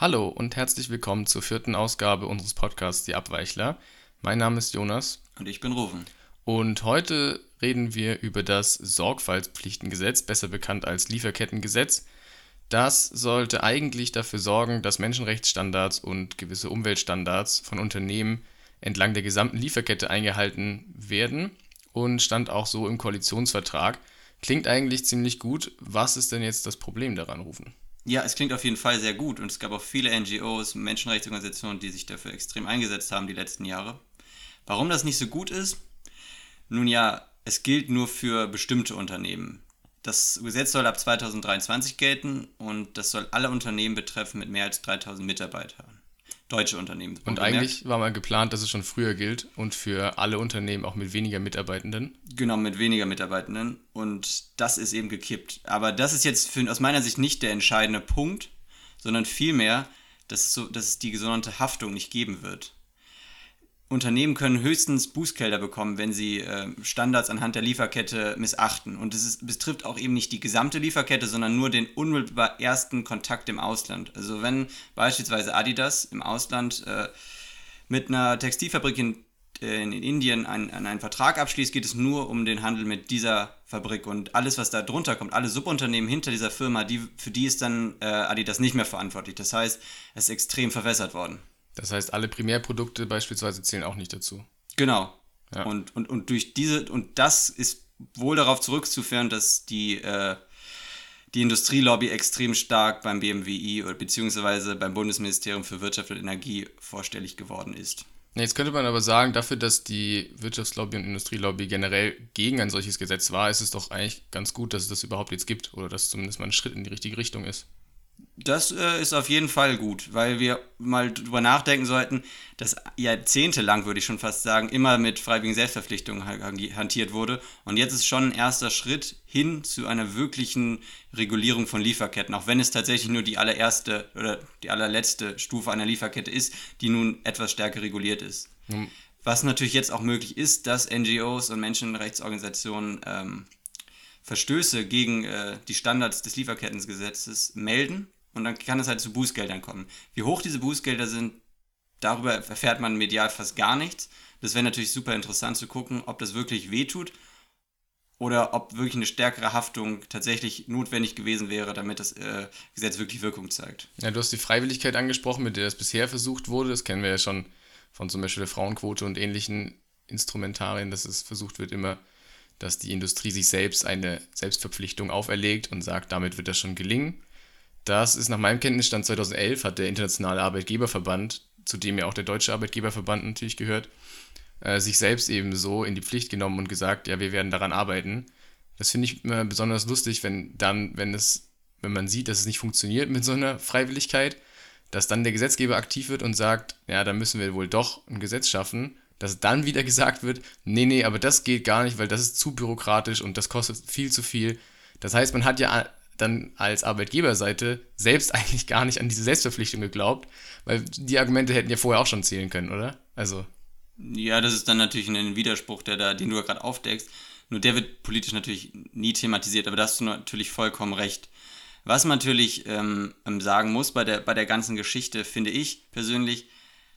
Hallo und herzlich willkommen zur vierten Ausgabe unseres Podcasts Die Abweichler. Mein Name ist Jonas. Und ich bin Rufen. Und heute reden wir über das Sorgfaltspflichtengesetz, besser bekannt als Lieferkettengesetz. Das sollte eigentlich dafür sorgen, dass Menschenrechtsstandards und gewisse Umweltstandards von Unternehmen entlang der gesamten Lieferkette eingehalten werden und stand auch so im Koalitionsvertrag. Klingt eigentlich ziemlich gut. Was ist denn jetzt das Problem daran, Rufen? Ja, es klingt auf jeden Fall sehr gut und es gab auch viele NGOs, Menschenrechtsorganisationen, die sich dafür extrem eingesetzt haben die letzten Jahre. Warum das nicht so gut ist? Nun ja, es gilt nur für bestimmte Unternehmen. Das Gesetz soll ab 2023 gelten und das soll alle Unternehmen betreffen mit mehr als 3000 Mitarbeitern deutsche Unternehmen. Und eigentlich war mal geplant, dass es schon früher gilt und für alle Unternehmen auch mit weniger Mitarbeitenden. Genau, mit weniger Mitarbeitenden. Und das ist eben gekippt. Aber das ist jetzt für, aus meiner Sicht nicht der entscheidende Punkt, sondern vielmehr, dass es, so, dass es die gesonderte Haftung nicht geben wird. Unternehmen können höchstens Bußgelder bekommen, wenn sie äh, Standards anhand der Lieferkette missachten. Und es betrifft auch eben nicht die gesamte Lieferkette, sondern nur den unmittelbar ersten Kontakt im Ausland. Also wenn beispielsweise Adidas im Ausland äh, mit einer Textilfabrik in, äh, in Indien einen, einen Vertrag abschließt, geht es nur um den Handel mit dieser Fabrik. Und alles, was da drunter kommt, alle Subunternehmen hinter dieser Firma, die, für die ist dann äh, Adidas nicht mehr verantwortlich. Das heißt, es ist extrem verwässert worden. Das heißt, alle Primärprodukte beispielsweise zählen auch nicht dazu. Genau. Ja. Und, und, und durch diese, und das ist wohl darauf zurückzuführen, dass die, äh, die Industrielobby extrem stark beim BMWI oder beziehungsweise beim Bundesministerium für Wirtschaft und Energie vorstellig geworden ist. Jetzt könnte man aber sagen, dafür, dass die Wirtschaftslobby und Industrielobby generell gegen ein solches Gesetz war, ist es doch eigentlich ganz gut, dass es das überhaupt jetzt gibt oder dass zumindest mal ein Schritt in die richtige Richtung ist. Das äh, ist auf jeden Fall gut, weil wir mal drüber nachdenken sollten, dass jahrzehntelang, würde ich schon fast sagen, immer mit freiwilligen Selbstverpflichtungen hantiert wurde. Und jetzt ist schon ein erster Schritt hin zu einer wirklichen Regulierung von Lieferketten, auch wenn es tatsächlich nur die allererste oder die allerletzte Stufe einer Lieferkette ist, die nun etwas stärker reguliert ist. Mhm. Was natürlich jetzt auch möglich ist, dass NGOs und Menschenrechtsorganisationen ähm, Verstöße gegen äh, die Standards des Lieferkettengesetzes melden und dann kann es halt zu Bußgeldern kommen. Wie hoch diese Bußgelder sind, darüber erfährt man medial fast gar nichts. Das wäre natürlich super interessant zu gucken, ob das wirklich wehtut oder ob wirklich eine stärkere Haftung tatsächlich notwendig gewesen wäre, damit das äh, Gesetz wirklich Wirkung zeigt. Ja, du hast die Freiwilligkeit angesprochen, mit der das bisher versucht wurde. Das kennen wir ja schon von zum Beispiel der Frauenquote und ähnlichen Instrumentarien, dass es versucht wird, immer, dass die Industrie sich selbst eine Selbstverpflichtung auferlegt und sagt, damit wird das schon gelingen. Das ist nach meinem Kenntnisstand 2011 hat der Internationale Arbeitgeberverband, zu dem ja auch der Deutsche Arbeitgeberverband natürlich gehört, äh, sich selbst eben so in die Pflicht genommen und gesagt, ja, wir werden daran arbeiten. Das finde ich immer besonders lustig, wenn dann, wenn es, wenn man sieht, dass es nicht funktioniert mit so einer Freiwilligkeit, dass dann der Gesetzgeber aktiv wird und sagt, ja, da müssen wir wohl doch ein Gesetz schaffen, dass dann wieder gesagt wird, nee, nee, aber das geht gar nicht, weil das ist zu bürokratisch und das kostet viel zu viel. Das heißt, man hat ja dann als Arbeitgeberseite selbst eigentlich gar nicht an diese Selbstverpflichtung geglaubt, weil die Argumente hätten ja vorher auch schon zählen können, oder? Also. Ja, das ist dann natürlich ein Widerspruch, der da, den du ja gerade aufdeckst. Nur der wird politisch natürlich nie thematisiert, aber da hast du natürlich vollkommen recht. Was man natürlich ähm, sagen muss bei der, bei der ganzen Geschichte, finde ich persönlich,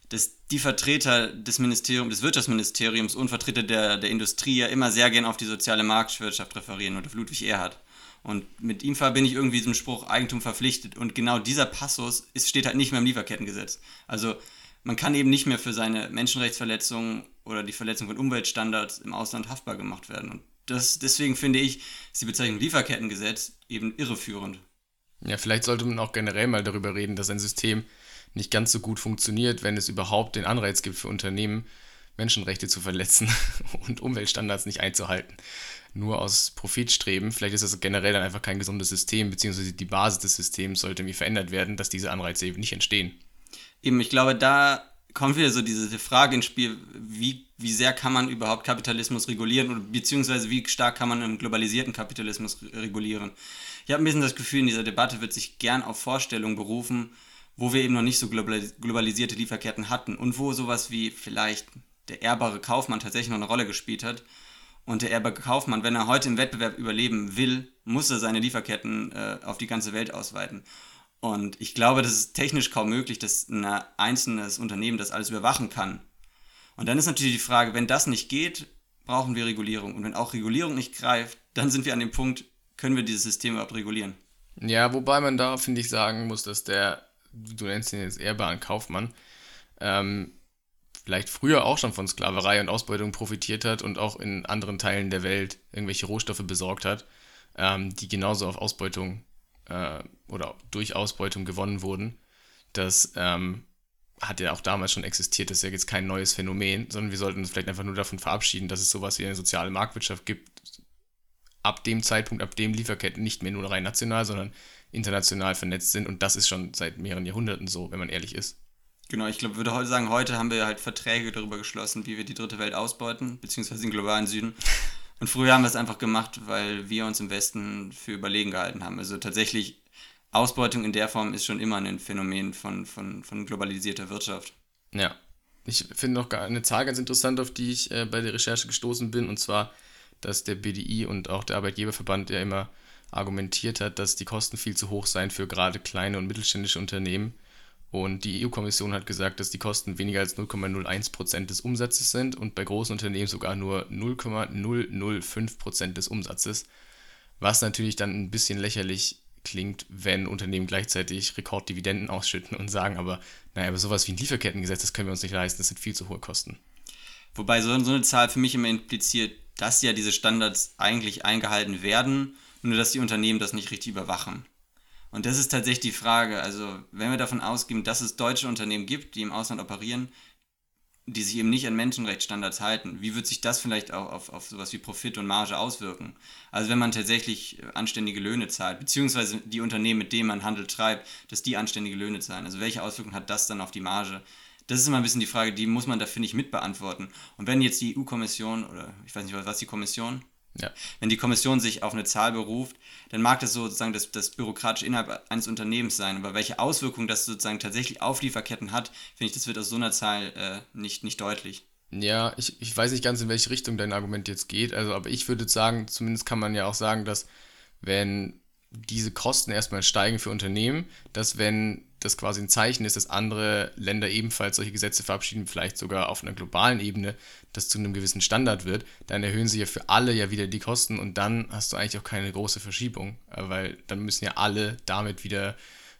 dass die Vertreter des Ministeriums, des Wirtschaftsministeriums und Vertreter der, der Industrie ja immer sehr gern auf die soziale Marktwirtschaft referieren und auf Ludwig Erhard. Und mit ihm verbinde ich irgendwie diesem Spruch Eigentum verpflichtet. Und genau dieser Passus ist, steht halt nicht mehr im Lieferkettengesetz. Also man kann eben nicht mehr für seine Menschenrechtsverletzungen oder die Verletzung von Umweltstandards im Ausland haftbar gemacht werden. Und das, deswegen finde ich, ist die Bezeichnung Lieferkettengesetz eben irreführend. Ja, vielleicht sollte man auch generell mal darüber reden, dass ein System nicht ganz so gut funktioniert, wenn es überhaupt den Anreiz gibt für Unternehmen, Menschenrechte zu verletzen und Umweltstandards nicht einzuhalten nur aus Profit streben. Vielleicht ist das generell dann einfach kein gesundes System, beziehungsweise die Basis des Systems sollte irgendwie verändert werden, dass diese Anreize eben nicht entstehen. Eben, ich glaube, da kommt wieder so diese Frage ins Spiel, wie, wie sehr kann man überhaupt Kapitalismus regulieren oder beziehungsweise wie stark kann man einen globalisierten Kapitalismus regulieren. Ich habe ein bisschen das Gefühl, in dieser Debatte wird sich gern auf Vorstellungen berufen, wo wir eben noch nicht so globalisierte Lieferketten hatten und wo sowas wie vielleicht der ehrbare Kaufmann tatsächlich noch eine Rolle gespielt hat und der Erbe Kaufmann, wenn er heute im Wettbewerb überleben will, muss er seine Lieferketten äh, auf die ganze Welt ausweiten. Und ich glaube, das ist technisch kaum möglich, dass ein einzelnes Unternehmen das alles überwachen kann. Und dann ist natürlich die Frage, wenn das nicht geht, brauchen wir Regulierung. Und wenn auch Regulierung nicht greift, dann sind wir an dem Punkt, können wir dieses System überhaupt regulieren. Ja, wobei man da, finde ich, sagen muss, dass der, du nennst ihn jetzt ehrbaren Kaufmann, ähm, vielleicht früher auch schon von Sklaverei und Ausbeutung profitiert hat und auch in anderen Teilen der Welt irgendwelche Rohstoffe besorgt hat, ähm, die genauso auf Ausbeutung äh, oder durch Ausbeutung gewonnen wurden. Das ähm, hat ja auch damals schon existiert, das ist ja jetzt kein neues Phänomen, sondern wir sollten uns vielleicht einfach nur davon verabschieden, dass es sowas wie eine soziale Marktwirtschaft gibt, ab dem Zeitpunkt, ab dem Lieferketten nicht mehr nur rein national, sondern international vernetzt sind. Und das ist schon seit mehreren Jahrhunderten so, wenn man ehrlich ist. Genau, ich glaube, würde heute sagen, heute haben wir halt Verträge darüber geschlossen, wie wir die dritte Welt ausbeuten, beziehungsweise den globalen Süden. Und früher haben wir es einfach gemacht, weil wir uns im Westen für überlegen gehalten haben. Also tatsächlich, Ausbeutung in der Form ist schon immer ein Phänomen von, von, von globalisierter Wirtschaft. Ja. Ich finde noch eine Zahl ganz interessant, auf die ich äh, bei der Recherche gestoßen bin, und zwar, dass der BDI und auch der Arbeitgeberverband ja immer argumentiert hat, dass die Kosten viel zu hoch seien für gerade kleine und mittelständische Unternehmen und die EU-Kommission hat gesagt, dass die Kosten weniger als 0,01% des Umsatzes sind und bei großen Unternehmen sogar nur 0,005% des Umsatzes. Was natürlich dann ein bisschen lächerlich klingt, wenn Unternehmen gleichzeitig Rekorddividenden ausschütten und sagen, aber naja, aber sowas wie ein Lieferkettengesetz, das können wir uns nicht leisten, das sind viel zu hohe Kosten. Wobei so, so eine Zahl für mich immer impliziert, dass ja diese Standards eigentlich eingehalten werden, nur dass die Unternehmen das nicht richtig überwachen. Und das ist tatsächlich die Frage. Also, wenn wir davon ausgehen, dass es deutsche Unternehmen gibt, die im Ausland operieren, die sich eben nicht an Menschenrechtsstandards halten, wie wird sich das vielleicht auch auf, auf sowas wie Profit und Marge auswirken? Also, wenn man tatsächlich anständige Löhne zahlt, beziehungsweise die Unternehmen, mit denen man Handel treibt, dass die anständige Löhne zahlen. Also, welche Auswirkungen hat das dann auf die Marge? Das ist immer ein bisschen die Frage, die muss man da, finde ich, mitbeantworten. Und wenn jetzt die EU-Kommission, oder ich weiß nicht, was die Kommission, ja. Wenn die Kommission sich auf eine Zahl beruft, dann mag das sozusagen das, das bürokratische innerhalb eines Unternehmens sein. Aber welche Auswirkungen das sozusagen tatsächlich auf Lieferketten hat, finde ich, das wird aus so einer Zahl äh, nicht, nicht deutlich. Ja, ich, ich weiß nicht ganz, in welche Richtung dein Argument jetzt geht. Also, aber ich würde sagen, zumindest kann man ja auch sagen, dass wenn diese Kosten erstmal steigen für Unternehmen, dass wenn das quasi ein Zeichen ist, dass andere Länder ebenfalls solche Gesetze verabschieden, vielleicht sogar auf einer globalen Ebene, das zu einem gewissen Standard wird, dann erhöhen sie ja für alle ja wieder die Kosten und dann hast du eigentlich auch keine große Verschiebung, äh, weil dann müssen ja alle damit wieder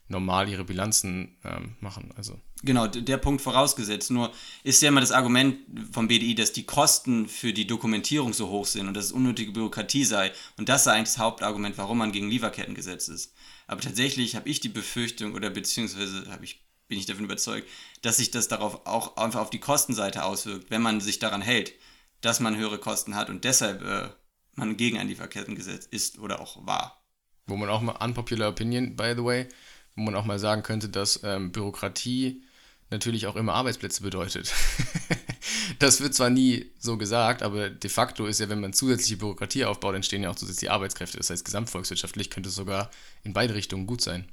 normal ihre Bilanzen ähm, machen. Also. Genau, der Punkt vorausgesetzt. Nur ist ja immer das Argument vom BDI, dass die Kosten für die Dokumentierung so hoch sind und dass es unnötige Bürokratie sei. Und das sei eigentlich das Hauptargument, warum man gegen Lieferkettengesetz ist. Aber tatsächlich habe ich die Befürchtung oder beziehungsweise ich, bin ich davon überzeugt, dass sich das darauf auch einfach auf die Kostenseite auswirkt, wenn man sich daran hält, dass man höhere Kosten hat und deshalb äh, man gegen ein Lieferkettengesetz ist oder auch war. Wo man auch mal, unpopular opinion, by the way, wo man auch mal sagen könnte, dass ähm, Bürokratie natürlich auch immer Arbeitsplätze bedeutet. das wird zwar nie so gesagt, aber de facto ist ja, wenn man zusätzliche Bürokratie aufbaut, entstehen ja auch zusätzliche Arbeitskräfte. Das heißt, gesamtvolkswirtschaftlich könnte es sogar in beide Richtungen gut sein.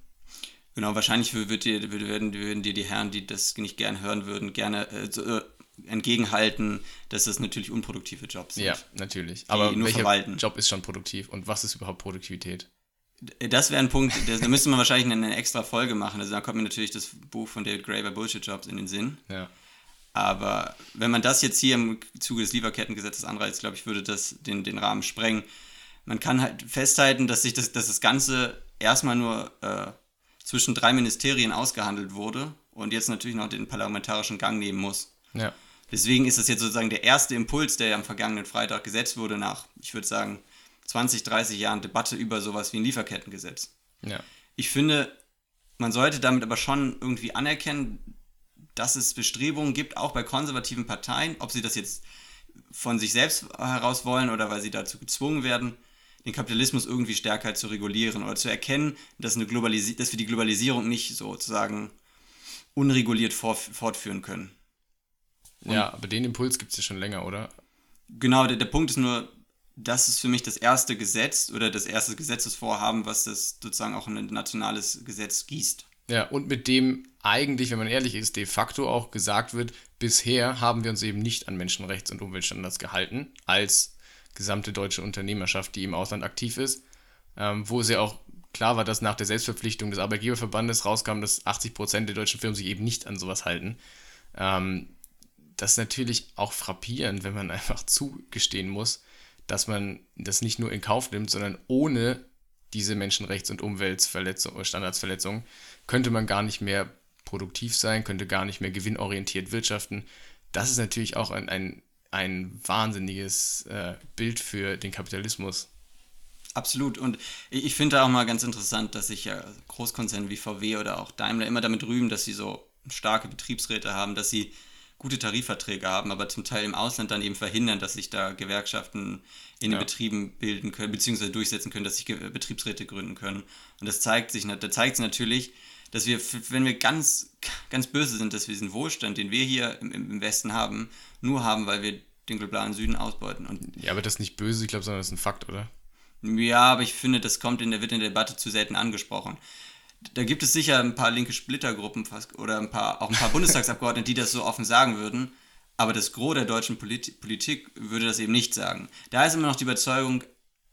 Genau, wahrscheinlich wird dir, würden, würden dir die Herren, die das nicht gern hören würden, gerne äh, äh, entgegenhalten, dass das natürlich unproduktive Jobs sind. Ja, natürlich. Aber welcher verwalten. Job ist schon produktiv und was ist überhaupt Produktivität? Das wäre ein Punkt, da müsste man wahrscheinlich eine extra Folge machen. Also da kommt mir natürlich das Buch von David Graeber Bullshit Jobs in den Sinn. Ja. Aber wenn man das jetzt hier im Zuge des Lieferkettengesetzes anreizt, glaube ich, würde das den, den Rahmen sprengen. Man kann halt festhalten, dass sich das, dass das Ganze erstmal nur äh, zwischen drei Ministerien ausgehandelt wurde und jetzt natürlich noch den parlamentarischen Gang nehmen muss. Ja. Deswegen ist das jetzt sozusagen der erste Impuls, der ja am vergangenen Freitag gesetzt wurde, nach, ich würde sagen, 20, 30 Jahren Debatte über sowas wie ein Lieferkettengesetz. Ja. Ich finde, man sollte damit aber schon irgendwie anerkennen, dass es Bestrebungen gibt, auch bei konservativen Parteien, ob sie das jetzt von sich selbst heraus wollen oder weil sie dazu gezwungen werden, den Kapitalismus irgendwie stärker zu regulieren oder zu erkennen, dass, eine Globalisi dass wir die Globalisierung nicht sozusagen unreguliert fortführen können. Und ja, aber den Impuls gibt es ja schon länger, oder? Genau, der, der Punkt ist nur, das ist für mich das erste Gesetz oder das erste Gesetzesvorhaben, was das sozusagen auch in ein nationales Gesetz gießt. Ja, und mit dem eigentlich, wenn man ehrlich ist, de facto auch gesagt wird, bisher haben wir uns eben nicht an Menschenrechts- und Umweltstandards gehalten, als gesamte deutsche Unternehmerschaft, die im Ausland aktiv ist, ähm, wo es ja auch klar war, dass nach der Selbstverpflichtung des Arbeitgeberverbandes rauskam, dass 80 Prozent der deutschen Firmen sich eben nicht an sowas halten. Ähm, das ist natürlich auch frappierend, wenn man einfach zugestehen muss, dass man das nicht nur in Kauf nimmt, sondern ohne diese Menschenrechts- und Umweltverletzungen, Standardsverletzungen, könnte man gar nicht mehr produktiv sein, könnte gar nicht mehr gewinnorientiert wirtschaften. Das ist natürlich auch ein, ein, ein wahnsinniges äh, Bild für den Kapitalismus. Absolut. Und ich finde auch mal ganz interessant, dass sich ja Großkonzerne wie VW oder auch Daimler immer damit rühmen, dass sie so starke Betriebsräte haben, dass sie gute Tarifverträge haben, aber zum Teil im Ausland dann eben verhindern, dass sich da Gewerkschaften in den Betrieben bilden können, beziehungsweise durchsetzen können, dass sich Betriebsräte gründen können. Und das zeigt sich, da zeigt es natürlich, dass wir, wenn wir ganz, ganz böse sind, dass wir diesen Wohlstand, den wir hier im, im Westen haben, nur haben, weil wir den globalen Süden ausbeuten. Und ja, aber das ist nicht böse, ich glaube, sondern das ist ein Fakt, oder? Ja, aber ich finde, das kommt in der, wird in der Debatte zu selten angesprochen da gibt es sicher ein paar linke Splittergruppen oder ein paar, auch ein paar Bundestagsabgeordnete, die das so offen sagen würden. Aber das Gros der deutschen Polit Politik würde das eben nicht sagen. Da ist immer noch die Überzeugung,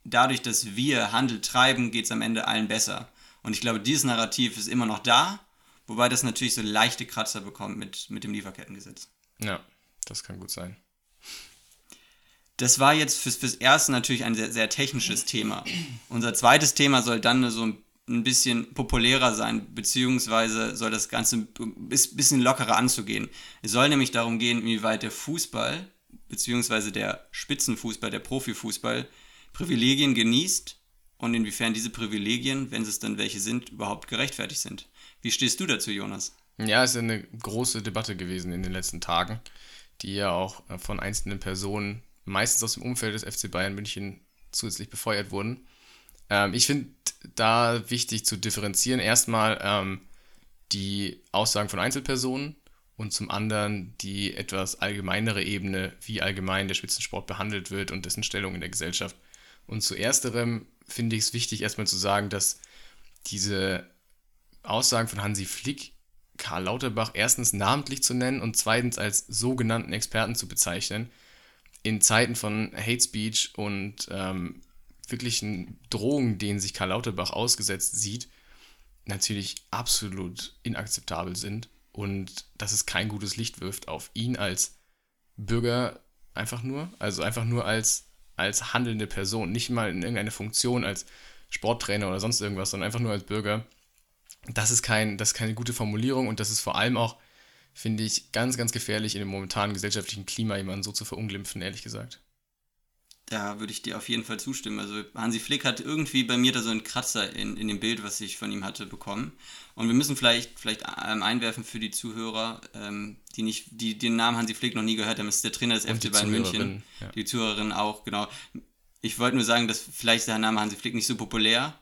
dadurch, dass wir Handel treiben, geht es am Ende allen besser. Und ich glaube, dieses Narrativ ist immer noch da, wobei das natürlich so leichte Kratzer bekommt mit, mit dem Lieferkettengesetz. Ja, das kann gut sein. Das war jetzt fürs, fürs Erste natürlich ein sehr, sehr technisches Thema. Unser zweites Thema soll dann so ein ein bisschen populärer sein, beziehungsweise soll das Ganze ein bisschen lockerer anzugehen. Es soll nämlich darum gehen, inwieweit der Fußball, beziehungsweise der Spitzenfußball, der Profifußball, Privilegien genießt und inwiefern diese Privilegien, wenn es dann welche sind, überhaupt gerechtfertigt sind. Wie stehst du dazu, Jonas? Ja, es ist eine große Debatte gewesen in den letzten Tagen, die ja auch von einzelnen Personen, meistens aus dem Umfeld des FC Bayern München, zusätzlich befeuert wurden. Ähm, ich finde da wichtig zu differenzieren. Erstmal ähm, die Aussagen von Einzelpersonen und zum anderen die etwas allgemeinere Ebene, wie allgemein der Spitzensport behandelt wird und dessen Stellung in der Gesellschaft. Und zu ersterem finde ich es wichtig, erstmal zu sagen, dass diese Aussagen von Hansi Flick Karl Lauterbach erstens namentlich zu nennen und zweitens als sogenannten Experten zu bezeichnen, in Zeiten von Hate Speech und ähm, wirklichen Drohungen, denen sich Karl Lauterbach ausgesetzt sieht, natürlich absolut inakzeptabel sind und dass es kein gutes Licht wirft auf ihn als Bürger einfach nur, also einfach nur als, als handelnde Person, nicht mal in irgendeine Funktion als Sporttrainer oder sonst irgendwas, sondern einfach nur als Bürger. Das ist, kein, das ist keine gute Formulierung und das ist vor allem auch, finde ich, ganz, ganz gefährlich in dem momentanen gesellschaftlichen Klima, jemanden so zu verunglimpfen, ehrlich gesagt. Da würde ich dir auf jeden Fall zustimmen. Also Hansi Flick hat irgendwie bei mir da so einen Kratzer in, in dem Bild, was ich von ihm hatte, bekommen. Und wir müssen vielleicht, vielleicht ähm, einwerfen für die Zuhörer, ähm, die nicht, die den Namen Hansi Flick noch nie gehört haben, ist der Trainer des FC Bayern München. Ja. Die Zuhörerin auch, genau. Ich wollte nur sagen, dass vielleicht der Name Hansi Flick nicht so populär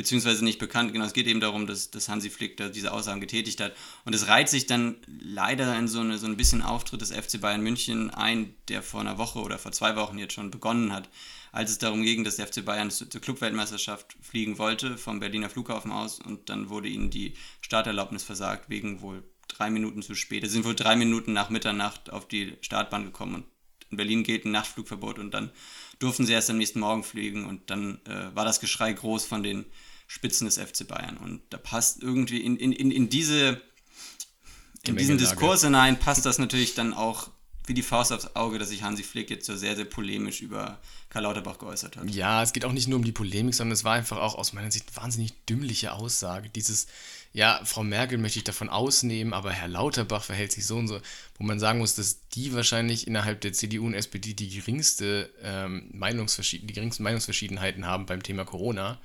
beziehungsweise nicht bekannt. Genau, es geht eben darum, dass, dass Hansi Flick da diese Aussagen getätigt hat. Und es reiht sich dann leider in so, eine, so ein bisschen Auftritt des FC Bayern München ein, der vor einer Woche oder vor zwei Wochen jetzt schon begonnen hat, als es darum ging, dass der FC Bayern zur Clubweltmeisterschaft fliegen wollte, vom Berliner Flughafen aus. Und dann wurde ihnen die Starterlaubnis versagt, wegen wohl drei Minuten zu spät. Sie sind wohl drei Minuten nach Mitternacht auf die Startbahn gekommen und in Berlin gilt ein Nachtflugverbot und dann durften sie erst am nächsten Morgen fliegen und dann äh, war das Geschrei groß von den Spitzen des FC Bayern. Und da passt irgendwie in, in, in, in diese in diesen Diskurs hinein passt das natürlich dann auch wie die Faust aufs Auge, dass sich Hansi Flick jetzt so sehr, sehr polemisch über Karl Lauterbach geäußert hat. Ja, es geht auch nicht nur um die Polemik, sondern es war einfach auch aus meiner Sicht wahnsinnig dümmliche Aussage. Dieses, ja, Frau Merkel möchte ich davon ausnehmen, aber Herr Lauterbach verhält sich so und so, wo man sagen muss, dass die wahrscheinlich innerhalb der CDU und SPD die geringste ähm, Meinungsverschieden, die geringsten Meinungsverschiedenheiten haben beim Thema Corona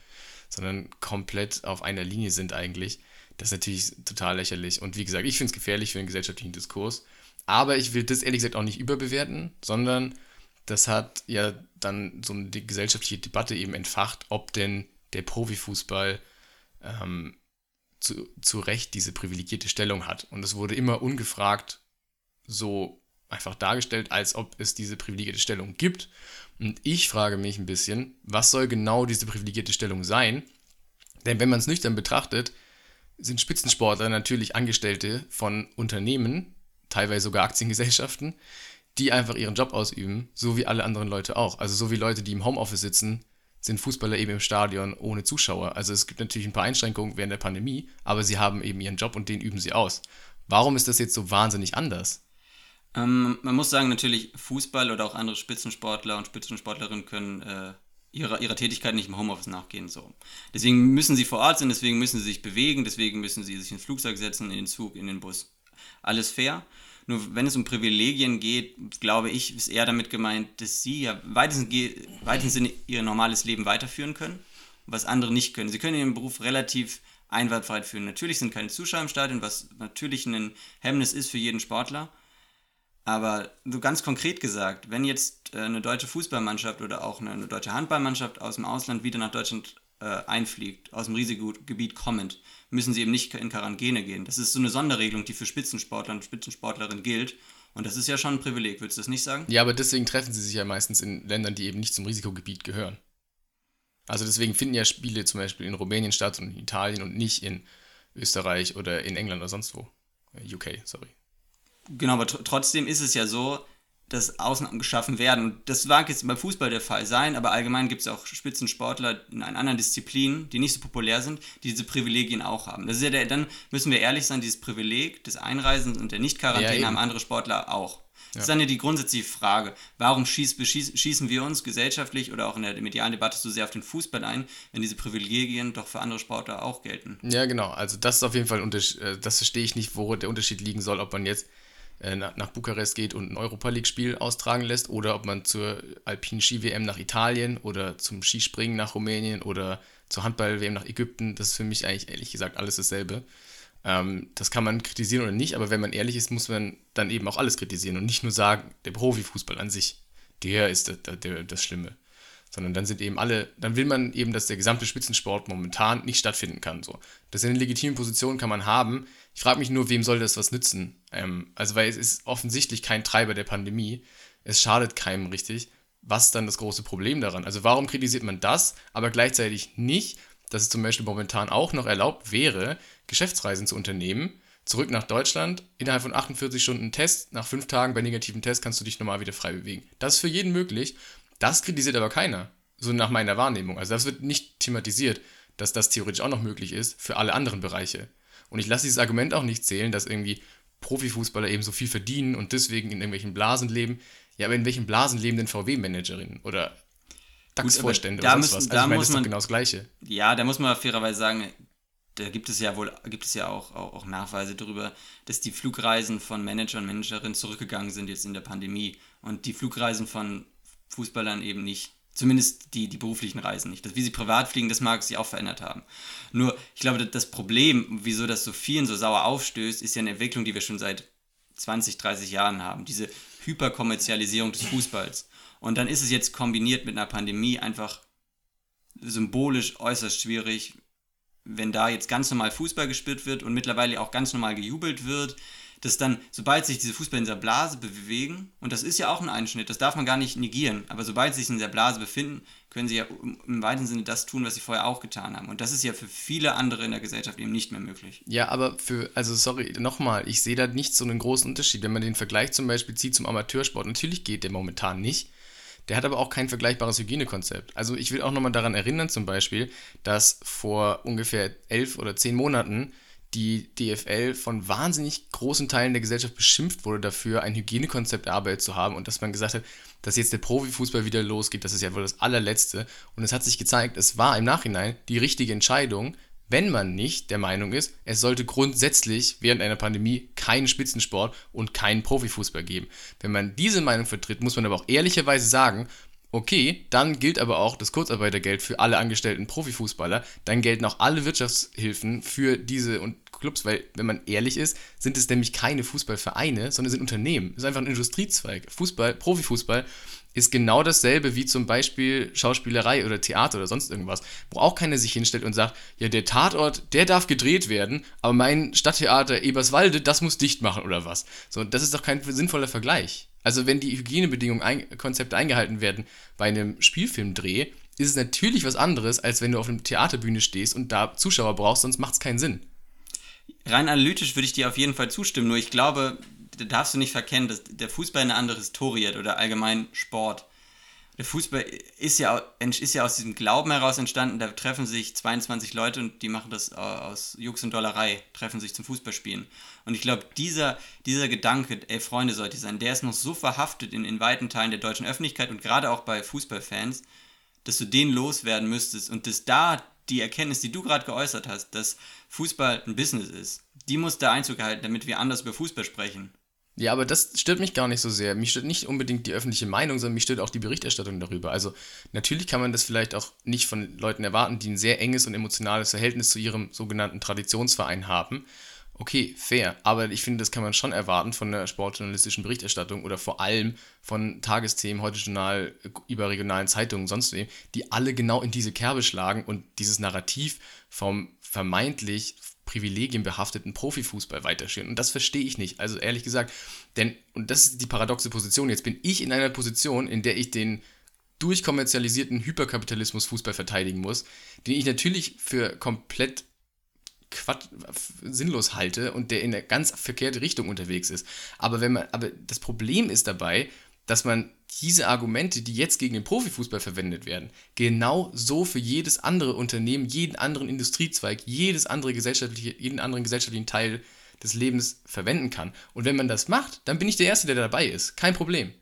sondern komplett auf einer Linie sind eigentlich. Das ist natürlich total lächerlich. Und wie gesagt, ich finde es gefährlich für den gesellschaftlichen Diskurs. Aber ich will das ehrlich gesagt auch nicht überbewerten, sondern das hat ja dann so eine gesellschaftliche Debatte eben entfacht, ob denn der Profifußball ähm, zu, zu Recht diese privilegierte Stellung hat. Und es wurde immer ungefragt so einfach dargestellt, als ob es diese privilegierte Stellung gibt. Und ich frage mich ein bisschen, was soll genau diese privilegierte Stellung sein? Denn wenn man es nüchtern betrachtet, sind Spitzensportler natürlich Angestellte von Unternehmen, teilweise sogar Aktiengesellschaften, die einfach ihren Job ausüben, so wie alle anderen Leute auch. Also so wie Leute, die im Homeoffice sitzen, sind Fußballer eben im Stadion ohne Zuschauer. Also es gibt natürlich ein paar Einschränkungen während der Pandemie, aber sie haben eben ihren Job und den üben sie aus. Warum ist das jetzt so wahnsinnig anders? Ähm, man muss sagen, natürlich Fußball oder auch andere Spitzensportler und Spitzensportlerinnen können äh, ihrer, ihrer Tätigkeit nicht im Homeoffice nachgehen. So. Deswegen müssen sie vor Ort sein, deswegen müssen sie sich bewegen, deswegen müssen sie sich ins Flugzeug setzen, in den Zug, in den Bus. Alles fair. Nur wenn es um Privilegien geht, glaube ich, ist eher damit gemeint, dass sie ja weitestens, weitestens ihr normales Leben weiterführen können, was andere nicht können. Sie können ihren Beruf relativ einwandfrei führen. Natürlich sind keine Zuschauer im Stadion, was natürlich ein Hemmnis ist für jeden Sportler. Aber so ganz konkret gesagt, wenn jetzt äh, eine deutsche Fußballmannschaft oder auch eine, deutsche Handballmannschaft aus dem Ausland wieder nach Deutschland äh, einfliegt, aus dem Risikogebiet kommend, müssen sie eben nicht in Quarantäne gehen. Das ist so eine Sonderregelung, die für Spitzensportler und Spitzensportlerinnen gilt. Und das ist ja schon ein Privileg, würdest du das nicht sagen? Ja, aber deswegen treffen sie sich ja meistens in Ländern, die eben nicht zum Risikogebiet gehören. Also deswegen finden ja Spiele zum Beispiel in Rumänien statt und in Italien und nicht in Österreich oder in England oder sonst wo. Äh, UK, sorry. Genau, aber tr trotzdem ist es ja so, dass Ausnahmen geschaffen werden. Und das mag jetzt beim Fußball der Fall sein, aber allgemein gibt es auch Spitzensportler in anderen Disziplinen, die nicht so populär sind, die diese Privilegien auch haben. Das ist ja der, dann müssen wir ehrlich sein, dieses Privileg des Einreisens und der Nicht-Quarantäne ja, haben andere Sportler auch. Das ja. ist dann ja die grundsätzliche Frage, warum schieß, schießen wir uns gesellschaftlich oder auch in der medialen Debatte so sehr auf den Fußball ein, wenn diese Privilegien doch für andere Sportler auch gelten? Ja, genau. Also das ist auf jeden Fall. Äh, das verstehe ich nicht, wo der Unterschied liegen soll, ob man jetzt nach, nach Bukarest geht und ein Europa League-Spiel austragen lässt oder ob man zur alpinen Ski-WM nach Italien oder zum Skispringen nach Rumänien oder zur Handball-WM nach Ägypten. Das ist für mich eigentlich ehrlich gesagt alles dasselbe. Ähm, das kann man kritisieren oder nicht, aber wenn man ehrlich ist, muss man dann eben auch alles kritisieren und nicht nur sagen, der Profifußball an sich, der ist der, das Schlimme sondern dann sind eben alle, dann will man eben, dass der gesamte Spitzensport momentan nicht stattfinden kann. So. Das in eine legitime Position kann man haben. Ich frage mich nur, wem soll das was nützen? Ähm, also, weil es ist offensichtlich kein Treiber der Pandemie. Es schadet keinem richtig. Was ist dann das große Problem daran? Also, warum kritisiert man das, aber gleichzeitig nicht, dass es zum Beispiel momentan auch noch erlaubt wäre, Geschäftsreisen zu unternehmen? Zurück nach Deutschland, innerhalb von 48 Stunden Test, nach fünf Tagen bei negativen Test kannst du dich normal wieder frei bewegen. Das ist für jeden möglich das kritisiert aber keiner, so nach meiner Wahrnehmung. Also das wird nicht thematisiert, dass das theoretisch auch noch möglich ist für alle anderen Bereiche. Und ich lasse dieses Argument auch nicht zählen, dass irgendwie Profifußballer eben so viel verdienen und deswegen in irgendwelchen Blasen leben. Ja, aber in welchen Blasen leben denn VW-Managerinnen oder DAX-Vorstände oder sonst was? Also ich meine, das ist doch genau das Gleiche. Ja, da muss man fairerweise sagen, da gibt es ja wohl, gibt es ja auch, auch, auch, Nachweise darüber, dass die Flugreisen von Manager und Managerinnen zurückgegangen sind jetzt in der Pandemie. Und die Flugreisen von Fußballern eben nicht. Zumindest die, die beruflichen Reisen nicht. Das, wie sie privat fliegen, das mag sich auch verändert haben. Nur, ich glaube, das Problem, wieso das so vielen so sauer aufstößt, ist ja eine Entwicklung, die wir schon seit 20, 30 Jahren haben. Diese Hyperkommerzialisierung des Fußballs. Und dann ist es jetzt kombiniert mit einer Pandemie einfach symbolisch äußerst schwierig, wenn da jetzt ganz normal Fußball gespielt wird und mittlerweile auch ganz normal gejubelt wird, dass dann, sobald sich diese Fußballer in dieser Blase bewegen, und das ist ja auch ein Einschnitt, das darf man gar nicht negieren, aber sobald sie sich in dieser Blase befinden, können sie ja im weiten Sinne das tun, was sie vorher auch getan haben. Und das ist ja für viele andere in der Gesellschaft eben nicht mehr möglich. Ja, aber für, also sorry, nochmal, ich sehe da nicht so einen großen Unterschied. Wenn man den Vergleich zum Beispiel zieht zum Amateursport, natürlich geht der momentan nicht. Der hat aber auch kein vergleichbares Hygienekonzept. Also ich will auch nochmal daran erinnern zum Beispiel, dass vor ungefähr elf oder zehn Monaten die DFL von wahnsinnig großen Teilen der Gesellschaft beschimpft wurde dafür, ein Hygienekonzept erarbeitet zu haben und dass man gesagt hat, dass jetzt der Profifußball wieder losgeht, das ist ja wohl das allerletzte. Und es hat sich gezeigt, es war im Nachhinein die richtige Entscheidung, wenn man nicht der Meinung ist, es sollte grundsätzlich während einer Pandemie keinen Spitzensport und keinen Profifußball geben. Wenn man diese Meinung vertritt, muss man aber auch ehrlicherweise sagen, Okay, dann gilt aber auch das Kurzarbeitergeld für alle angestellten Profifußballer. Dann gelten auch alle Wirtschaftshilfen für diese und Clubs, weil, wenn man ehrlich ist, sind es nämlich keine Fußballvereine, sondern sind Unternehmen. Es ist einfach ein Industriezweig. Fußball, Profifußball ist genau dasselbe wie zum Beispiel Schauspielerei oder Theater oder sonst irgendwas, wo auch keiner sich hinstellt und sagt, ja, der Tatort, der darf gedreht werden, aber mein Stadttheater Eberswalde, das muss dicht machen oder was. So, das ist doch kein sinnvoller Vergleich. Also wenn die Hygienebedingungen, ein, Konzepte eingehalten werden bei einem Spielfilmdreh, ist es natürlich was anderes, als wenn du auf einer Theaterbühne stehst und da Zuschauer brauchst, sonst macht es keinen Sinn. Rein analytisch würde ich dir auf jeden Fall zustimmen, nur ich glaube, da darfst du nicht verkennen, dass der Fußball eine andere Historie hat oder allgemein Sport. Der Fußball ist ja, ist ja aus diesem Glauben heraus entstanden, da treffen sich 22 Leute und die machen das aus Jux und Dollerei, treffen sich zum Fußballspielen. Und ich glaube, dieser, dieser Gedanke, ey, Freunde sollte sein, der ist noch so verhaftet in, in weiten Teilen der deutschen Öffentlichkeit und gerade auch bei Fußballfans, dass du den loswerden müsstest und dass da die Erkenntnis, die du gerade geäußert hast, dass Fußball ein Business ist, die muss da Einzug halten, damit wir anders über Fußball sprechen. Ja, aber das stört mich gar nicht so sehr. Mich stört nicht unbedingt die öffentliche Meinung, sondern mich stört auch die Berichterstattung darüber. Also natürlich kann man das vielleicht auch nicht von Leuten erwarten, die ein sehr enges und emotionales Verhältnis zu ihrem sogenannten Traditionsverein haben. Okay, fair. Aber ich finde, das kann man schon erwarten von der sportjournalistischen Berichterstattung oder vor allem von Tagesthemen, heute Journal, überregionalen Zeitungen, sonst wem, die alle genau in diese Kerbe schlagen und dieses Narrativ vom vermeintlich privilegienbehafteten Profifußball weiterführen. Und das verstehe ich nicht. Also ehrlich gesagt, denn, und das ist die paradoxe Position, jetzt bin ich in einer Position, in der ich den durchkommerzialisierten Hyperkapitalismus Fußball verteidigen muss, den ich natürlich für komplett Quatsch, sinnlos halte und der in eine ganz verkehrte Richtung unterwegs ist. Aber wenn man, aber das Problem ist dabei, dass man diese Argumente, die jetzt gegen den Profifußball verwendet werden, genau so für jedes andere Unternehmen, jeden anderen Industriezweig, jedes andere gesellschaftliche, jeden anderen gesellschaftlichen Teil des Lebens verwenden kann. Und wenn man das macht, dann bin ich der Erste, der dabei ist. Kein Problem.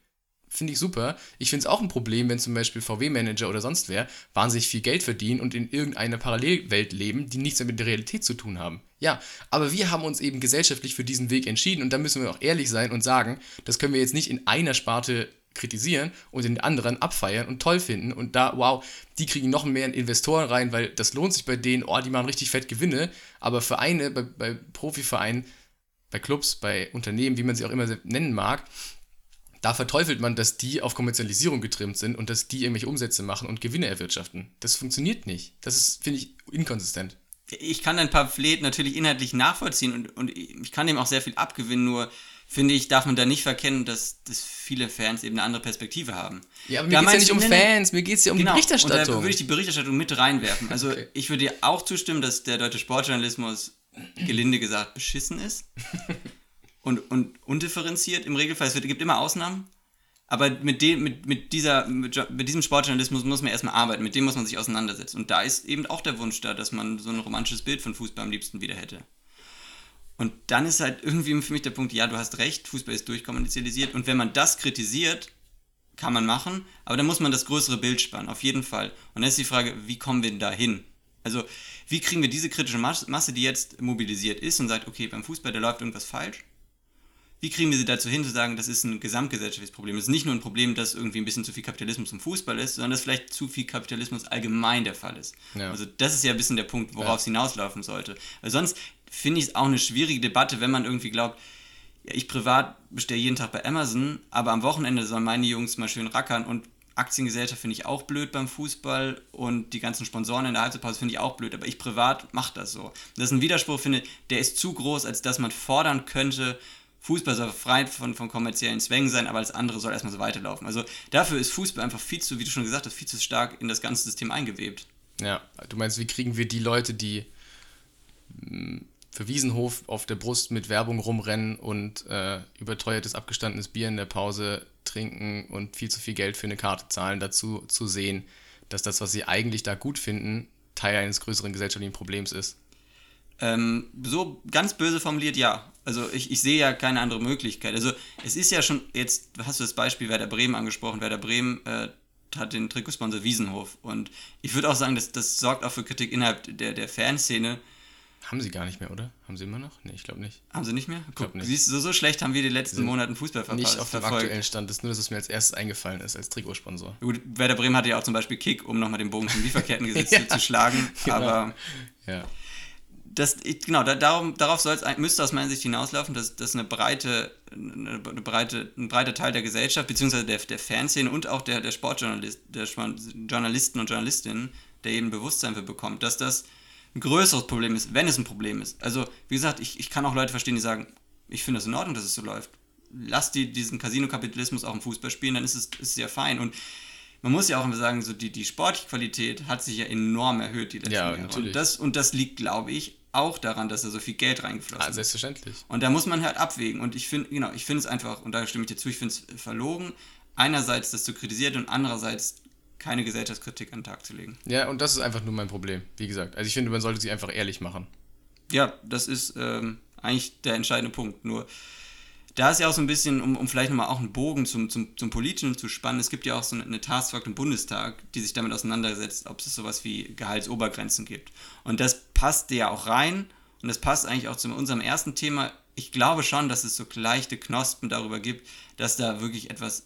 Finde ich super. Ich finde es auch ein Problem, wenn zum Beispiel VW-Manager oder sonst wer wahnsinnig viel Geld verdienen und in irgendeiner Parallelwelt leben, die nichts mehr mit der Realität zu tun haben. Ja, aber wir haben uns eben gesellschaftlich für diesen Weg entschieden und da müssen wir auch ehrlich sein und sagen, das können wir jetzt nicht in einer Sparte kritisieren und den anderen abfeiern und toll finden und da, wow, die kriegen noch mehr Investoren rein, weil das lohnt sich bei denen, oh, die machen richtig fett Gewinne, aber Vereine, bei, bei Profivereinen, bei Clubs, bei Unternehmen, wie man sie auch immer nennen mag, da verteufelt man, dass die auf Kommerzialisierung getrimmt sind und dass die irgendwelche Umsätze machen und Gewinne erwirtschaften. Das funktioniert nicht. Das ist, finde ich, inkonsistent. Ich kann dein Pamphlet natürlich inhaltlich nachvollziehen und, und ich kann dem auch sehr viel abgewinnen, nur finde ich, darf man da nicht verkennen, dass, dass viele Fans eben eine andere Perspektive haben. Ja, aber mir geht es ja nicht um Fans, mir geht es ja um genau, die Berichterstattung. Und da würde ich die Berichterstattung mit reinwerfen. Also okay. ich würde dir auch zustimmen, dass der deutsche Sportjournalismus, gelinde gesagt, beschissen ist und, und undifferenziert im Regelfall. Es gibt immer Ausnahmen. Aber mit, dem, mit, mit, dieser, mit, mit diesem Sportjournalismus muss man erstmal arbeiten, mit dem muss man sich auseinandersetzen. Und da ist eben auch der Wunsch da, dass man so ein romantisches Bild von Fußball am liebsten wieder hätte. Und dann ist halt irgendwie für mich der Punkt, ja, du hast recht, Fußball ist durchkommerzialisiert und wenn man das kritisiert, kann man machen, aber dann muss man das größere Bild spannen, auf jeden Fall. Und dann ist die Frage, wie kommen wir denn da hin? Also, wie kriegen wir diese kritische Masse, die jetzt mobilisiert ist und sagt, okay, beim Fußball, da läuft irgendwas falsch, wie kriegen wir sie dazu hin, zu sagen, das ist ein gesamtgesellschaftliches Problem? Es ist nicht nur ein Problem, dass irgendwie ein bisschen zu viel Kapitalismus im Fußball ist, sondern dass vielleicht zu viel Kapitalismus allgemein der Fall ist. Ja. Also das ist ja ein bisschen der Punkt, worauf ja. es hinauslaufen sollte. Weil sonst finde ich es auch eine schwierige Debatte, wenn man irgendwie glaubt, ja, ich privat bestelle jeden Tag bei Amazon, aber am Wochenende sollen meine Jungs mal schön rackern und Aktiengesellschaft finde ich auch blöd beim Fußball und die ganzen Sponsoren in der Halbzeitpause finde ich auch blöd, aber ich privat mache das so. Das ist ein Widerspruch, finde der ist zu groß, als dass man fordern könnte, Fußball soll frei von, von kommerziellen Zwängen sein, aber alles andere soll erstmal so weiterlaufen. Also dafür ist Fußball einfach viel zu, wie du schon gesagt hast, viel zu stark in das ganze System eingewebt. Ja, du meinst, wie kriegen wir die Leute, die für Wiesenhof auf der Brust mit Werbung rumrennen und äh, überteuertes, abgestandenes Bier in der Pause trinken und viel zu viel Geld für eine Karte zahlen, dazu zu sehen, dass das, was sie eigentlich da gut finden, Teil eines größeren gesellschaftlichen Problems ist. Ähm, so ganz böse formuliert, ja. Also ich, ich sehe ja keine andere Möglichkeit. Also es ist ja schon, jetzt hast du das Beispiel Werder Bremen angesprochen. Werder Bremen äh, hat den Trikotsponsor Wiesenhof. Und ich würde auch sagen, das, das sorgt auch für Kritik innerhalb der, der Fanszene, haben sie gar nicht mehr, oder? Haben sie immer noch? Nee, ich glaube nicht. Haben sie nicht mehr? Guck, nicht. Siehst du, so, schlecht haben wir die letzten Monate Fußball verpasst. Nicht auf dem aktuellen Stand, das ist nur, dass es mir als erstes eingefallen ist, als Trikotsponsor. Gut, Werder Bremen hatte ja auch zum Beispiel Kick, um nochmal den Bogen zum Lieferkettengesetz ja, zu schlagen, genau. aber ja. das, genau, da, darum, darauf soll's, müsste aus meiner Sicht hinauslaufen, dass, dass eine breite, eine, eine breite, ein breiter Teil der Gesellschaft, beziehungsweise der, der Fanszene und auch der, der Sportjournalist, der Journalisten und Journalistinnen, der eben Bewusstsein für bekommt, dass das ein größeres Problem ist, wenn es ein Problem ist. Also, wie gesagt, ich, ich kann auch Leute verstehen, die sagen, ich finde es in Ordnung, dass es so läuft. Lass die diesen Casino-Kapitalismus auch im Fußball spielen, dann ist es, ist es ja fein. Und man muss ja auch immer sagen, so die, die Sportqualität hat sich ja enorm erhöht die letzten ja, Jahre. Natürlich. Und das, und das liegt, glaube ich, auch daran, dass da so viel Geld reingeflossen ah, ist. Ah, selbstverständlich. Und da muss man halt abwägen. Und ich finde, genau, ich finde es einfach, und da stimme ich dir zu, ich finde es verlogen, einerseits das zu kritisieren und andererseits keine Gesellschaftskritik an den Tag zu legen. Ja, und das ist einfach nur mein Problem, wie gesagt. Also ich finde, man sollte sich einfach ehrlich machen. Ja, das ist ähm, eigentlich der entscheidende Punkt. Nur da ist ja auch so ein bisschen, um, um vielleicht nochmal auch einen Bogen zum, zum, zum Politischen zu spannen, es gibt ja auch so eine Taskforce im Bundestag, die sich damit auseinandersetzt, ob es sowas wie Gehaltsobergrenzen gibt. Und das passt ja auch rein und das passt eigentlich auch zu unserem ersten Thema. Ich glaube schon, dass es so leichte Knospen darüber gibt, dass da wirklich etwas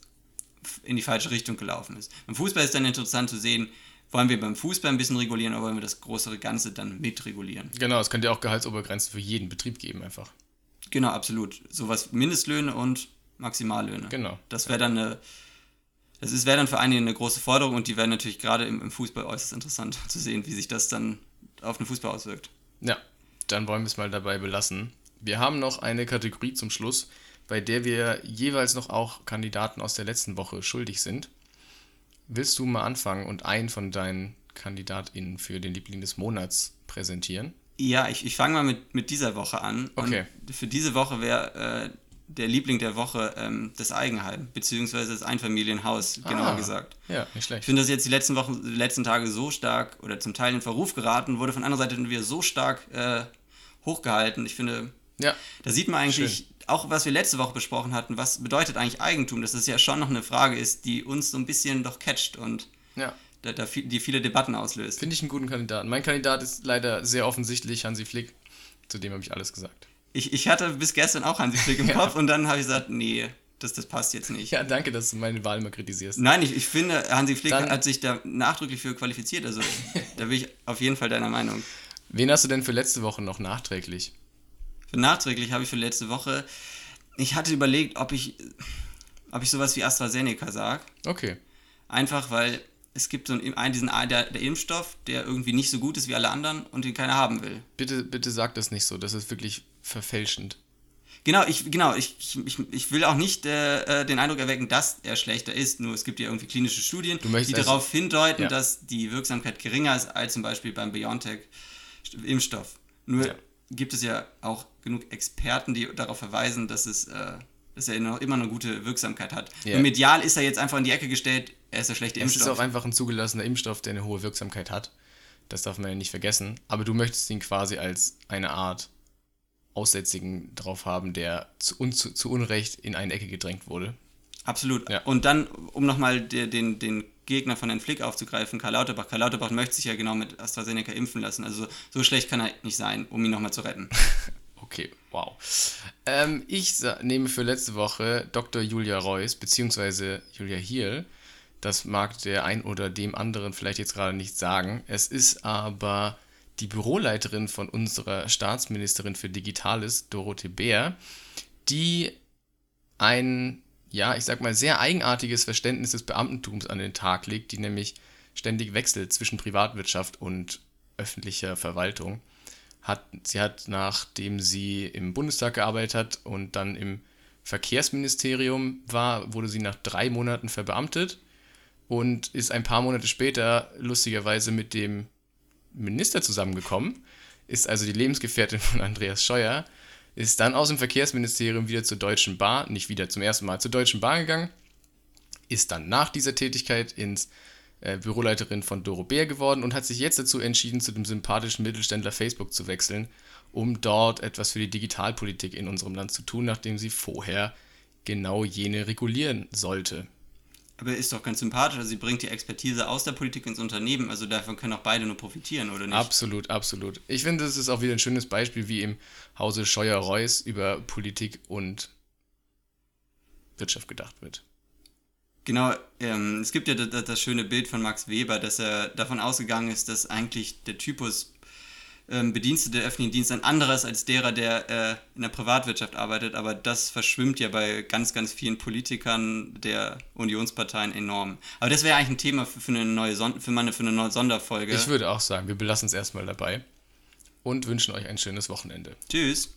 in die falsche Richtung gelaufen ist. Beim Fußball ist dann interessant zu sehen, wollen wir beim Fußball ein bisschen regulieren oder wollen wir das größere Ganze dann mitregulieren? Genau, es könnte ja auch Gehaltsobergrenzen für jeden Betrieb geben, einfach. Genau, absolut. Sowas Mindestlöhne und Maximallöhne. Genau. Das wäre dann eine. Das wäre dann für einige eine große Forderung und die wäre natürlich gerade im, im, Fußball äußerst interessant zu sehen, wie sich das dann auf den Fußball auswirkt. Ja, dann wollen wir es mal dabei belassen. Wir haben noch eine Kategorie zum Schluss, bei der wir jeweils noch auch Kandidaten aus der letzten Woche schuldig sind. Willst du mal anfangen und einen von deinen KandidatInnen für den Liebling des Monats präsentieren? Ja, ich, ich fange mal mit, mit dieser Woche an. Okay. Und für diese Woche wäre äh, der Liebling der Woche ähm, das Eigenheim, beziehungsweise das Einfamilienhaus, genauer Ah, gesagt. Ja, nicht Ich schlecht. finde das jetzt die letzten Wochen, die letzten Tage so stark oder zum Teil in Verruf geraten, wurde von anderer Seite wieder so stark äh, hochgehalten. Ich finde, Ja, da sieht man eigentlich, auch was wir letzte Woche besprochen hatten, was bedeutet eigentlich Eigentum, dass das ja schon noch eine Frage ist, die uns so ein bisschen doch catcht und ja. da, da die viele Debatten auslöst. Finde ich einen guten Kandidaten. Mein Kandidat ist leider sehr offensichtlich Hansi Flick. Zu dem habe ich alles gesagt. Ich, ich hatte bis gestern auch Hansi Flick im Ja. Kopf und dann habe ich gesagt, nee, das, das passt jetzt nicht. Ja, danke, dass du meine Wahl immer kritisierst. Nein, ich, ich finde, Hansi Flick Dann- hat sich da nachdrücklich für qualifiziert. Also da bin ich auf jeden Fall deiner Meinung. Wen hast du denn für letzte Woche noch nachträglich? Für nachträglich habe ich für letzte Woche, ich hatte überlegt, ob ich, ob ich sowas wie AstraZeneca sage. Okay. Einfach weil es gibt so einen, diesen der, der Impfstoff, der irgendwie nicht so gut ist wie alle anderen und den keiner haben will. Bitte, bitte sag das nicht so. Das ist wirklich verfälschend. Genau, ich, genau, ich, ich, ich will auch nicht äh, äh, den Eindruck erwecken, dass er schlechter ist, nur es gibt ja irgendwie klinische Studien, die also- darauf hindeuten, Ja. dass die Wirksamkeit geringer ist als zum Beispiel beim BioNTech-Impfstoff. Nur Ja. Gibt es ja auch genug Experten, die darauf verweisen, dass es äh, dass er noch, immer eine gute Wirksamkeit hat. Ja. Nur medial ist er jetzt einfach in die Ecke gestellt, er ist der schlechte Es ist Impfstoff. auch einfach ein zugelassener Impfstoff, der eine hohe Wirksamkeit hat. Das darf man ja nicht vergessen. Aber du möchtest ihn quasi als eine Art Aussätzigen drauf haben, der zu, un, zu, zu Unrecht in eine Ecke gedrängt wurde. Absolut. Ja. Und dann, um nochmal den, den, den Gegner von Herrn Flick aufzugreifen, Karl Lauterbach. Karl Lauterbach möchte sich ja genau mit AstraZeneca impfen lassen. Also so schlecht kann er nicht sein, um ihn nochmal zu retten. Okay, wow. Ähm, ich nehme für letzte Woche Dr. Julia Reuss, beziehungsweise Julia Hiel. Das mag der ein oder dem anderen vielleicht jetzt gerade nicht sagen. Es ist aber die Büroleiterin von unserer Staatsministerin für Digitales, Dorothee Bär, die ein, ja, ich sag mal, sehr eigenartiges Verständnis des Beamtentums an den Tag legt, die nämlich ständig wechselt zwischen Privatwirtschaft und öffentlicher Verwaltung. Hat, sie hat, nachdem sie im Bundestag gearbeitet hat und dann im Verkehrsministerium war, wurde sie nach drei Monaten verbeamtet und ist ein paar Monate später lustigerweise mit dem Minister zusammengekommen, ist also die Lebensgefährtin von Andreas Scheuer, ist dann aus dem Verkehrsministerium wieder zur Deutschen Bahn, nicht wieder zum ersten Mal zur Deutschen Bahn gegangen, ist dann nach dieser Tätigkeit ins äh, Büroleiterin von Doro Bär geworden und hat sich jetzt dazu entschieden, zu dem sympathischen Mittelständler Facebook zu wechseln, um dort etwas für die Digitalpolitik in unserem Land zu tun, nachdem sie vorher genau jene regulieren sollte. Aber ist doch ganz sympathisch. Also sie bringt die Expertise aus der Politik ins Unternehmen. Also davon können auch beide nur profitieren, oder nicht? Absolut, absolut. Ich finde, das ist auch wieder ein schönes Beispiel, wie im Hause Scheuer-Reuss über Politik und Wirtschaft gedacht wird. Genau, ähm, es gibt ja das, das schöne Bild von Max Weber, dass er davon ausgegangen ist, dass eigentlich der Typus ähm, Bedienstete der öffentlichen Dienst ein anderes als derer, der äh, in der Privatwirtschaft arbeitet. Aber das verschwimmt ja bei ganz, ganz vielen Politikern der Unionsparteien enorm. Aber das wäre eigentlich ein Thema für, für eine neue Son für meine, für eine neue Sonderfolge. Ich würde auch sagen, wir belassen es erstmal dabei und wünschen euch ein schönes Wochenende. Tschüss.